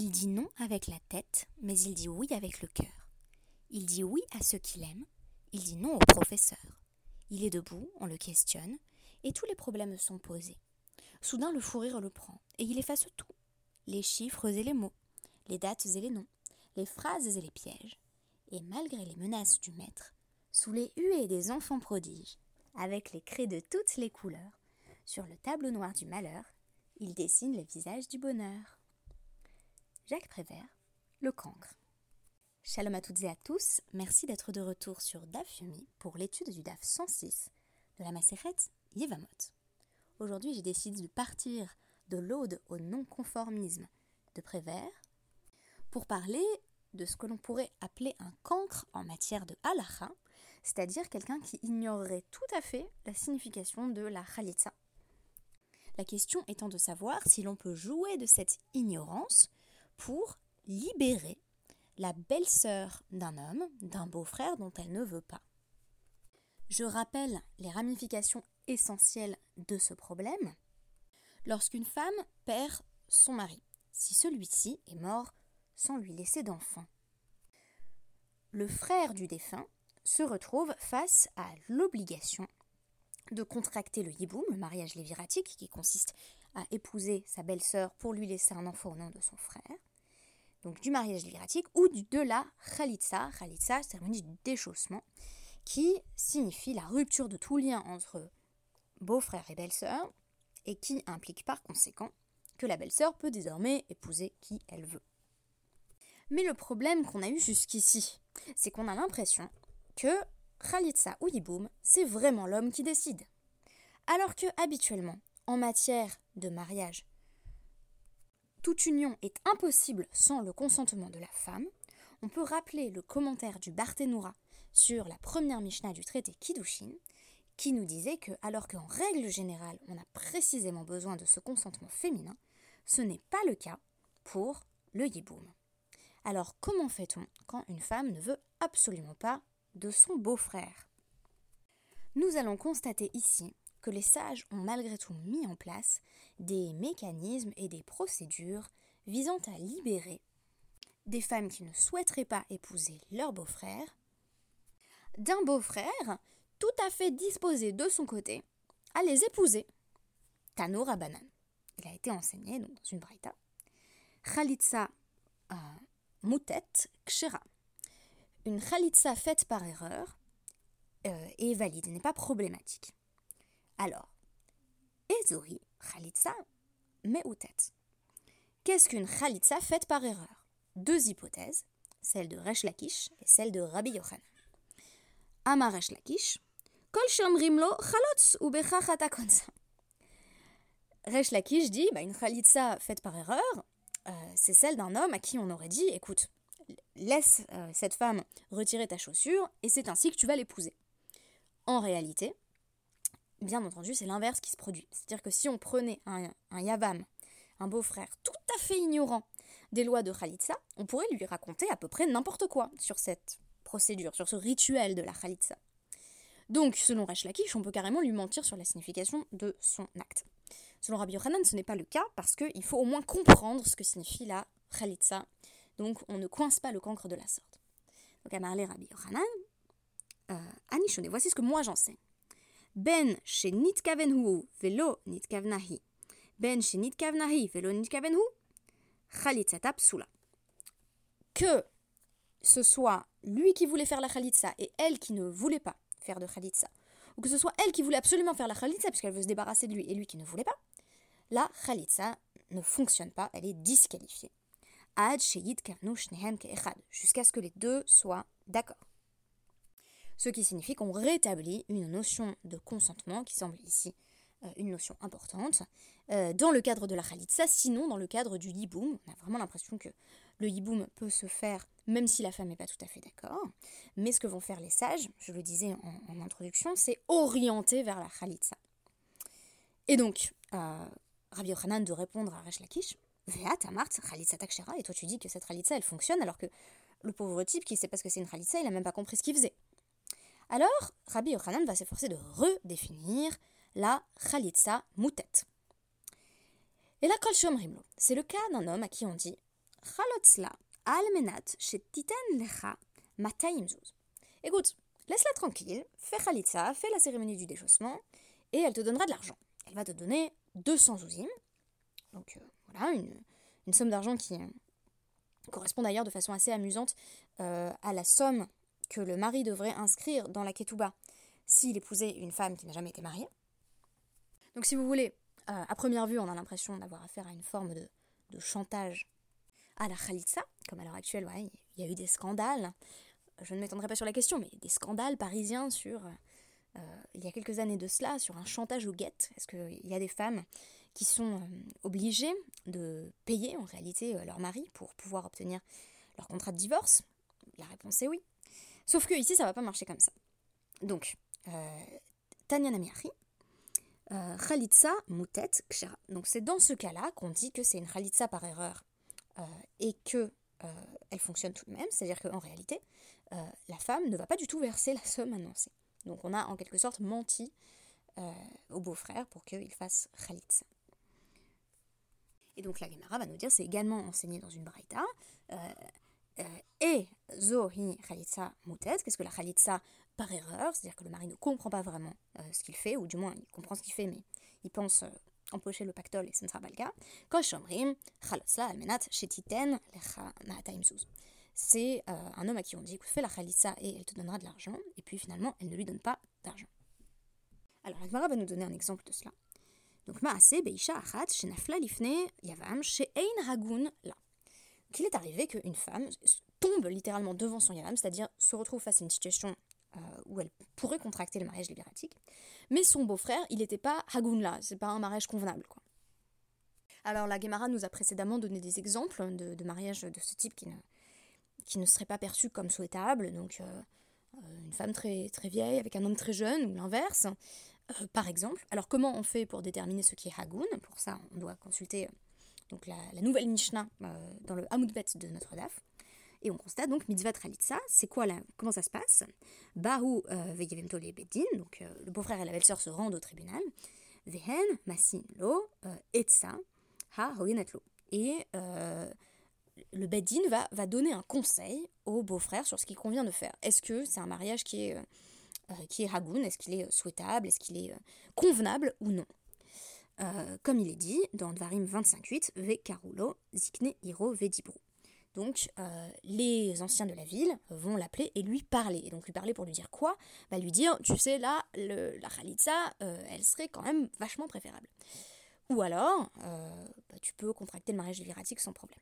Il dit non avec la tête, mais il dit oui avec le cœur. Il dit oui à ceux qu'il aime, il dit non au professeur. Il est debout, on le questionne, et tous les problèmes sont posés. Soudain le fou rire le prend, et il efface tout. Les chiffres et les mots, les dates et les noms, les phrases et les pièges. Et malgré les menaces du maître, sous les huées des enfants prodiges, avec les craies de toutes les couleurs, sur le tableau noir du malheur, il dessine le visage du bonheur. Jacques Prévert, Le cancre. Shalom à toutes et à tous, merci d'être de retour sur DAF Yomi pour l'étude du DAF 106 de la Maseret Yevamot. Aujourd'hui, j'ai décidé de partir de l'ode au non-conformisme de Prévert pour parler de ce que l'on pourrait appeler un cancre en matière de halacha, c'est-à-dire quelqu'un qui ignorerait tout à fait la signification de la khalitsa. La question étant de savoir si l'on peut jouer de cette ignorance pour libérer la belle-sœur d'un homme, d'un beau-frère dont elle ne veut pas. Je rappelle les ramifications essentielles de ce problème. Lorsqu'une femme perd son mari, si celui-ci est mort sans lui laisser d'enfant, le frère du défunt se retrouve face à l'obligation de contracter le yiboum, le mariage léviratique, qui consiste à épouser sa belle-sœur pour lui laisser un enfant au nom de son frère, donc du mariage léviratique, ou de la khalitsa, khalitsa, cérémonie du déchaussement, qui signifie la rupture de tout lien entre beau-frère et belle-sœur, et qui implique par conséquent que la belle-sœur peut désormais épouser qui elle veut. Mais le problème qu'on a eu jusqu'ici, c'est qu'on a l'impression que Khalitsa ou Yiboum, c'est vraiment l'homme qui décide. Alors que habituellement, en matière de mariage, toute union est impossible sans le consentement de la femme, on peut rappeler le commentaire du Barthénoura sur la première Mishnah du traité Kiddushin, qui nous disait que, alors qu'en règle générale, on a précisément besoin de ce consentement féminin, ce n'est pas le cas pour le yiboum. Alors, comment fait-on quand une femme ne veut absolument pas de son beau-frère? Nous allons constater ici que les sages ont malgré tout mis en place des mécanismes et des procédures visant à libérer des femmes qui ne souhaiteraient pas épouser leur beau-frère d'un beau-frère tout à fait disposé de son côté à les épouser. Tano Rabanan. Il a été enseigné dans une braïta. Khalitsa euh, Mutet Kshera une khalitsa faite par erreur euh, est valide, n'est pas problématique. Alors, Ezori, khalitsa, tête. Qu'est-ce qu'une khalitsa faite par erreur? Deux hypothèses, celle de Resh Lakish et celle de Rabbi Yochanan. Amar Resh Lakish, Kol shomrimlo chalotz ou Resh Lakish dit, bah, une khalitsa faite par erreur, euh, c'est celle d'un homme à qui on aurait dit, écoute, laisse euh, cette femme retirer ta chaussure et c'est ainsi que tu vas l'épouser. En réalité, bien entendu, c'est l'inverse qui se produit. C'est-à-dire que si on prenait un, Yavam, un beau-frère tout à fait ignorant des lois de Khalitsa, on pourrait lui raconter à peu près n'importe quoi sur cette procédure, sur ce rituel de la Khalitsa. Donc, selon Resh Lakish, on peut carrément lui mentir sur la signification de son acte. Selon Rabbi Yochanan, ce n'est pas le cas parce qu'il faut au moins comprendre ce que signifie la Khalitsa donc on ne coince pas le cancre de la sorte. Donc à Marley Rabbi Yochanan, euh, voici ce que moi j'en sais. Ben velo nitkavnahi. Ben velo nitkavenhu. Psula. Que ce soit lui qui voulait faire la khalitsa et elle qui ne voulait pas faire de khalitsa, ou que ce soit elle qui voulait absolument faire la khalitsa puisqu'elle veut se débarrasser de lui et lui qui ne voulait pas, la khalitsa ne fonctionne pas, elle est disqualifiée jusqu'à ce que les deux soient d'accord. Ce qui signifie qu'on rétablit une notion de consentement qui semble ici euh, une notion importante euh, dans le cadre de la khalitsa, sinon dans le cadre du yiboum. On a vraiment l'impression que le yiboum peut se faire même si la femme n'est pas tout à fait d'accord. Mais ce que vont faire les sages, je le disais en, introduction, c'est orienter vers la khalitsa. Et donc, euh, Rabbi Yochanan de répondre à Resh Lakish, et toi tu dis que cette khalitsa elle fonctionne alors que le pauvre type qui sait pas ce que c'est une khalitsa, il a même pas compris ce qu'il faisait. Alors, Rabbi Yochanan va s'efforcer de redéfinir la khalitsa moutet. Et là, kol rimlo, c'est le cas d'un homme à qui on dit Chalotzla almenat shetiten lecha matayim zuz. Écoute, laisse-la tranquille, fais Khalitsa, fais la cérémonie du déchaussement, et elle te donnera de l'argent. Elle va te donner 200 zouzim. Donc euh, voilà, une, une somme d'argent qui euh, correspond d'ailleurs de façon assez amusante euh, à la somme que le mari devrait inscrire dans la ketouba s'il épousait une femme qui n'a jamais été mariée. Donc si vous voulez, à première vue, on a l'impression d'avoir affaire à une forme de, de chantage à la Khalitsa, comme à l'heure actuelle, il y a eu des scandales. Je ne m'étendrai pas sur la question, mais des scandales parisiens sur, euh, il y a quelques années de cela, sur un chantage au guet. Est-ce qu'il y a des femmes qui sont euh, obligées de payer en réalité euh, leur mari pour pouvoir obtenir leur contrat de divorce? La réponse est oui. Sauf que ici, ça va pas marcher comme ça. Donc, Tanya Namiari, Khalitsa Moutet Kshera. Donc c'est dans ce cas-là qu'on dit que c'est une Khalitsa par erreur euh, et que euh, elle fonctionne tout de même, c'est-à-dire qu'en réalité, euh, la femme ne va pas du tout verser la somme annoncée. Donc on a en quelque sorte menti au beau-frère pour qu'il fasse Khalitsa. Et donc la Gemara va nous dire, c'est également enseigné dans une braïta, et Zohi Khalitsa Moutet, qu'est-ce que la Khalitsa par erreur, c'est-à-dire que le mari ne comprend pas vraiment ce qu'il fait, ou du moins il comprend ce qu'il fait, mais il pense empocher le pactole et ce ne sera pas le cas. C'est euh, un homme à qui on dit fais la khalitsa et elle te donnera de l'argent, et puis finalement elle ne lui donne pas d'argent. Alors la va nous donner un exemple de cela. Donc Maase Beisha Achat Shenafla Lifne Yavam She'ein Ragun là. Qu'il est arrivé qu'une femme tombe littéralement devant son Yavam, c'est-à-dire se retrouve face à une situation euh, où elle pourrait contracter le mariage libératique. Mais son beau-frère, il n'était pas Hagunla, c'est pas un mariage convenable. Alors la Gemara nous a précédemment donné des exemples de, mariages de ce type qui ne, seraient pas perçus comme souhaitables. Donc euh, euh, une femme très, vieille avec un homme très jeune ou l'inverse, par exemple. Alors comment on fait pour déterminer ce qui est Hagun Pour ça, on doit consulter donc la, nouvelle Mishnah dans le Hamoudbet de notre DAF. Et on constate donc mitzvah tralitza, c'est quoi là Comment ça se passe? Bahu euh, veyevemtole bedin, donc euh, le beau-frère et la belle-sœur se rendent au tribunal. Vehen masin lo euh, etza ha. Et le bedin va, va donner un conseil au beau-frère sur ce qu'il convient de faire. Est-ce que c'est un mariage qui est, qui est hagoun Est-ce qu'il est souhaitable? Est-ce qu'il est convenable ou non? Comme il est dit dans Dvarim 25.8, Ve karulo zikne hiro vedibru. Donc euh, les anciens de la ville vont l'appeler et lui parler. Et donc lui parler pour lui dire quoi? Bah lui dire, tu sais là, la Khalitsa, euh, elle serait quand même vachement préférable. Ou alors, euh, bah, tu peux contracter le mariage libératique sans problème.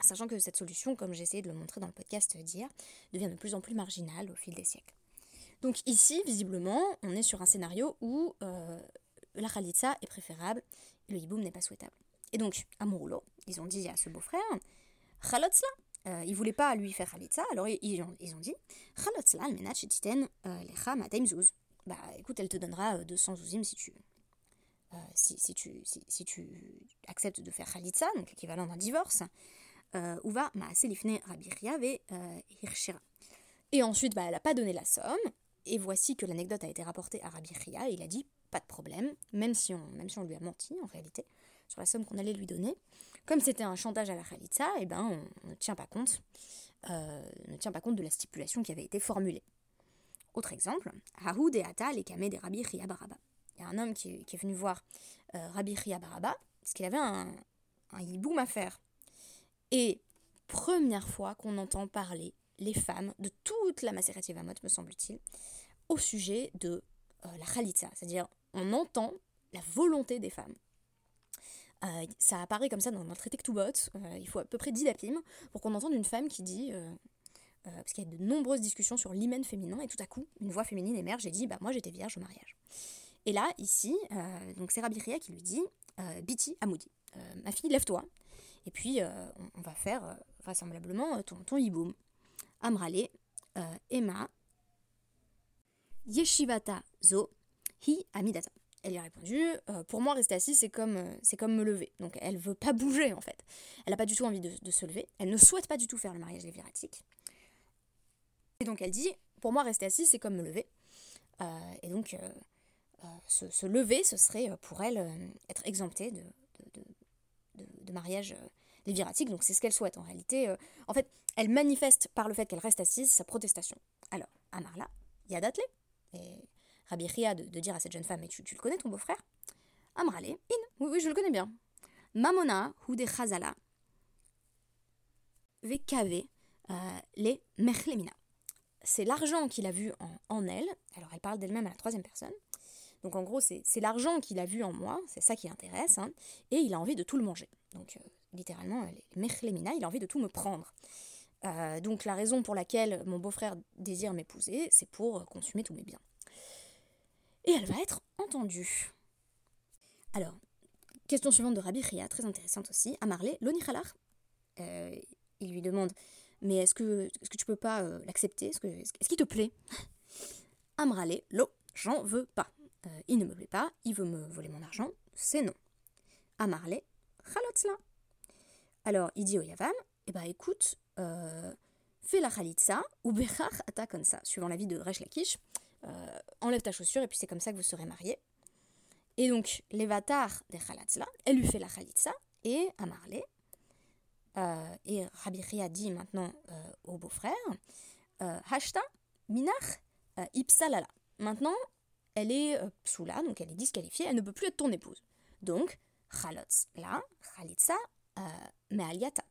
Sachant que cette solution, comme j'ai essayé de le montrer dans le podcast d'hier, devient de plus en plus marginale au fil des siècles. Donc ici, visiblement, on est sur un scénario où la Khalitsa est préférable et le hiboum n'est pas souhaitable. Et donc, à Mouroulo, ils ont dit à ce beau-frère, Chalotzla. Euh, ils voulaient pas lui faire Khalitsa, alors ils, ont, ils ont dit Chalotzla, almenat shetiten euh, lecha mataim zouz. Bah écoute, elle te donnera 200 euh, zouzim si tu, euh, si, si, tu, si, si, tu acceptes de faire Khalitsa, donc l'équivalent d'un divorce. Ou va lifne rabiria ve hirshira. Et ensuite, bah, elle n'a pas donné la somme. Et voici que l'anecdote a été rapportée à Rabbi Ria, et il a dit pas de problème, même si on, même si on lui a menti en réalité, sur la somme qu'on allait lui donner. Comme c'était un chantage à la Khalitsa, eh ben, on, ne tient pas compte, euh, ne tient pas compte de la stipulation qui avait été formulée. Autre exemple, Hahoud et Ata les kamé des Rabbi Baraba. Il y a un homme qui, est venu voir euh, Rabbi Baraba parce qu'il avait un, un hiboum à faire. Et première fois qu'on entend parler les femmes de toute la Maseret Yevamot, me semble-t-il, au sujet de euh, la Khalitsa. C'est-à-dire, on entend la volonté des femmes. Euh, ça apparaît comme ça dans un traité Ktubot. Euh, il faut à peu près 10 dapim pour qu'on entende une femme qui dit. Euh, parce qu'il y a de nombreuses discussions sur l'hymen féminin, et tout à coup, une voix féminine émerge et dit Bah, moi j'étais vierge au mariage. Et là, ici, donc c'est Rabbi qui lui dit Biti Amoudi, ma fille, lève-toi. Et puis, on, va faire vraisemblablement ton, ton hiboum. Amrale, Emma, Yeshivata Zo, Hi Amidata elle lui a répondu euh, Pour moi, rester assise, c'est comme, euh, comme me lever. Donc, elle veut pas bouger, en fait. Elle n'a pas du tout envie de, se lever. Elle ne souhaite pas du tout faire le mariage léviratique. Et donc, elle dit Pour moi, rester assise, c'est comme me lever. Euh, et donc, se, lever, ce serait pour elle être exemptée de, de, mariage les viratiques, donc c'est ce qu'elle souhaite en réalité. en fait, elle manifeste par le fait qu'elle reste assise sa protestation. Alors, Amarla, il y a d'attelé. Et Rabbi de, dire à cette jeune femme, mais tu, le connais ton beau-frère? Amrale, in, oui, oui, je le connais bien. Mamona, ou des chazala, vekave, euh, les mechlemina. C'est l'argent qu'il a vu en, elle. Alors, elle parle d'elle-même à la troisième personne. Donc, en gros, c'est l'argent qu'il a vu en moi, c'est ça qui l'intéresse, hein, et il a envie de tout le manger. Donc, euh, littéralement, les mechlemina, il a envie de tout me prendre. Euh, donc, la raison pour laquelle mon beau-frère désire m'épouser, c'est pour consommer tous mes biens. Et elle va être entendue. Alors, question suivante de Rabbi Ria, très intéressante aussi. Amarle, l'onichalar. Euh, il lui demande Mais est-ce que, est que tu peux pas euh, l'accepter? Est-ce qu'il te plaît? Amrale, lo, j'en veux pas. Euh, il ne me plaît pas, il veut me voler mon argent, c'est non. Amarle, chalotzla. Alors, il dit au Yavam Eh ben écoute, euh, fais la chalitza ou bechar ata comme ça, suivant l'avis de Resh Lakish. Euh, enlève ta chaussure et puis c'est comme ça que vous serez mariés. Et donc, l'Evatar des Khalatzla, elle lui fait la Khalitsa et Amarle. Euh, et Rabbi Ria dit maintenant euh, au beau-frère Hashta minach ipsalala. Maintenant, elle est euh, psoula, donc elle est disqualifiée, elle ne peut plus être ton épouse. Donc, Khalotzla, Khalitsa, euh, me'aliata.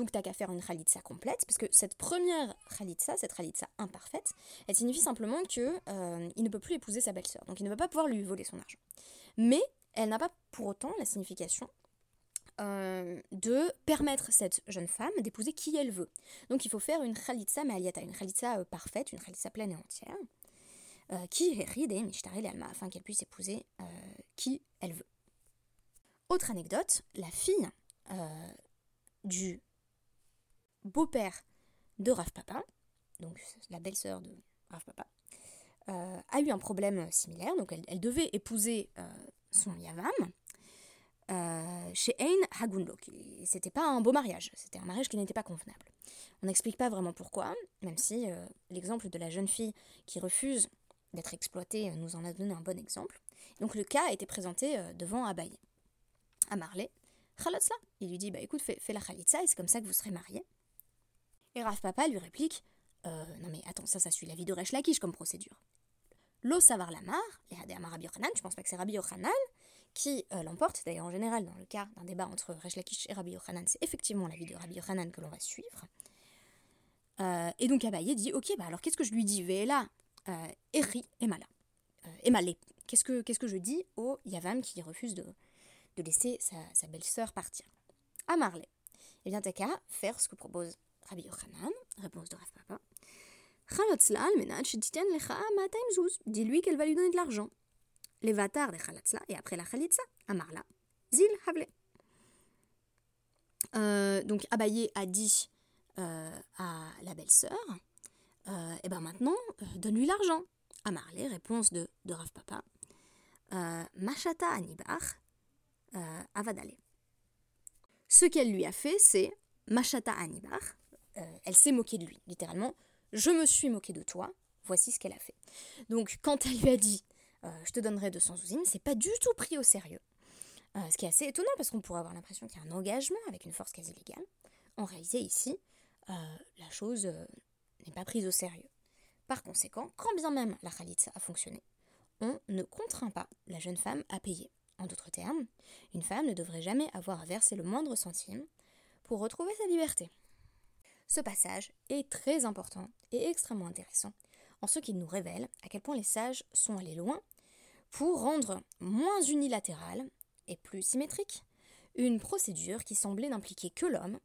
Donc, t'as qu'à faire une Khalitsa complète, parce que cette première Khalitsa, cette Khalitsa imparfaite, elle signifie simplement que euh, il ne peut plus épouser sa belle-sœur, donc il ne va pas pouvoir lui voler son argent. Mais elle n'a pas pour autant la signification euh, de permettre cette jeune femme d'épouser qui elle veut. Donc il faut faire une khalitsa ma'aliata, une khalitsa euh, parfaite, une khalitsa pleine et entière, qui ride et mishtare alma, afin qu'elle puisse épouser qui elle veut. Autre anecdote, la fille du beau-père de Rav Papa, donc la belle-sœur de Rav Papa, euh, a eu un problème similaire, donc elle, devait épouser euh, son Yavam euh, chez Ein Hagunlo. qui- C'était pas un beau mariage, c'était un mariage qui n'était pas convenable. On n'explique pas vraiment pourquoi, même si l'exemple de la jeune fille qui refuse d'être exploitée nous en a donné un bon exemple. Donc le cas a été présenté devant Abaye. À Marley, Khalatzla. Il lui dit Bah écoute, fais, fais la Khalitsa et c'est comme ça que vous serez mariés. Et Rav Papa lui réplique Euh, Non mais attends, ça, ça suit la vie de Resh Lakish comme procédure. Lo savar la mar, les Rabbi Yochanan, je pense pas que c'est Rabbi Yochanan qui euh, l'emporte. D'ailleurs, en général, dans le cas d'un débat entre Resh Lakish et Rabbi Yochanan, c'est effectivement l'avis de Rabbi Yochanan que l'on va suivre. Euh, et donc Abaye dit Ok, bah alors qu'est-ce que je lui dis? Véla, euh, Eri et Mala. Euh, et Malé. Qu'est-ce que, qu'est-ce que je dis au Yavam qui refuse de, de laisser sa, sa belle-sœur partir À Marley. Eh bien, t'as qu'à faire ce que propose Rabbi Yochanan, réponse de Rav Papa. Dis-lui qu'elle va lui donner de l'argent. Les de Chalatzla et après la Chalitza, Amarla, Zil Havle. Donc Abaye a dit à la belle-sœur, euh, et ben maintenant, donne-lui l'argent. Amarle, réponse de, de Rav Papa, Machata Anibar, Avadale. Ce qu'elle lui a fait, c'est Machata Anibar, euh, elle s'est moquée de lui, littéralement, je me suis moquée de toi, voici ce qu'elle a fait. Donc quand elle lui a dit, euh, je te donnerai 200 usines, c'est pas du tout pris au sérieux. Euh, ce qui est assez étonnant parce qu'on pourrait avoir l'impression qu'il y a un engagement avec une force quasi légale. En réalité, ici, la chose n'est pas prise au sérieux. Par conséquent, quand bien même la Khalitsa a fonctionné, on ne contraint pas la jeune femme à payer. En d'autres termes, une femme ne devrait jamais avoir à verser le moindre centime pour retrouver sa liberté. Ce passage est très important et extrêmement intéressant en ce qu'il nous révèle à quel point les sages sont allés loin pour rendre moins unilatérale et plus symétrique une procédure qui semblait n'impliquer que l'homme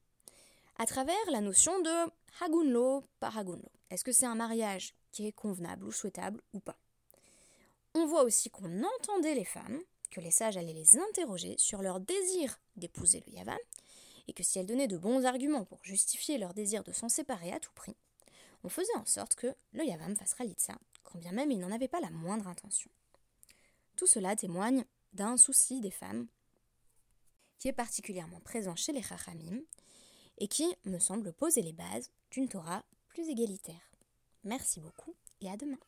à travers la notion de hagunlo par hagunlo. Est-ce que c'est un mariage qui est convenable ou souhaitable ou pas? On voit aussi qu'on entendait les femmes, que les sages allaient les interroger sur leur désir d'épouser le Yavam, et que si elles donnaient de bons arguments pour justifier leur désir de s'en séparer à tout prix, on faisait en sorte que le Yavam fasse Khalitsa, quand bien même il n'en avait pas la moindre intention. Tout cela témoigne d'un souci des femmes qui est particulièrement présent chez les Chachamim et qui me semble poser les bases d'une Torah plus égalitaire. Merci beaucoup et à demain.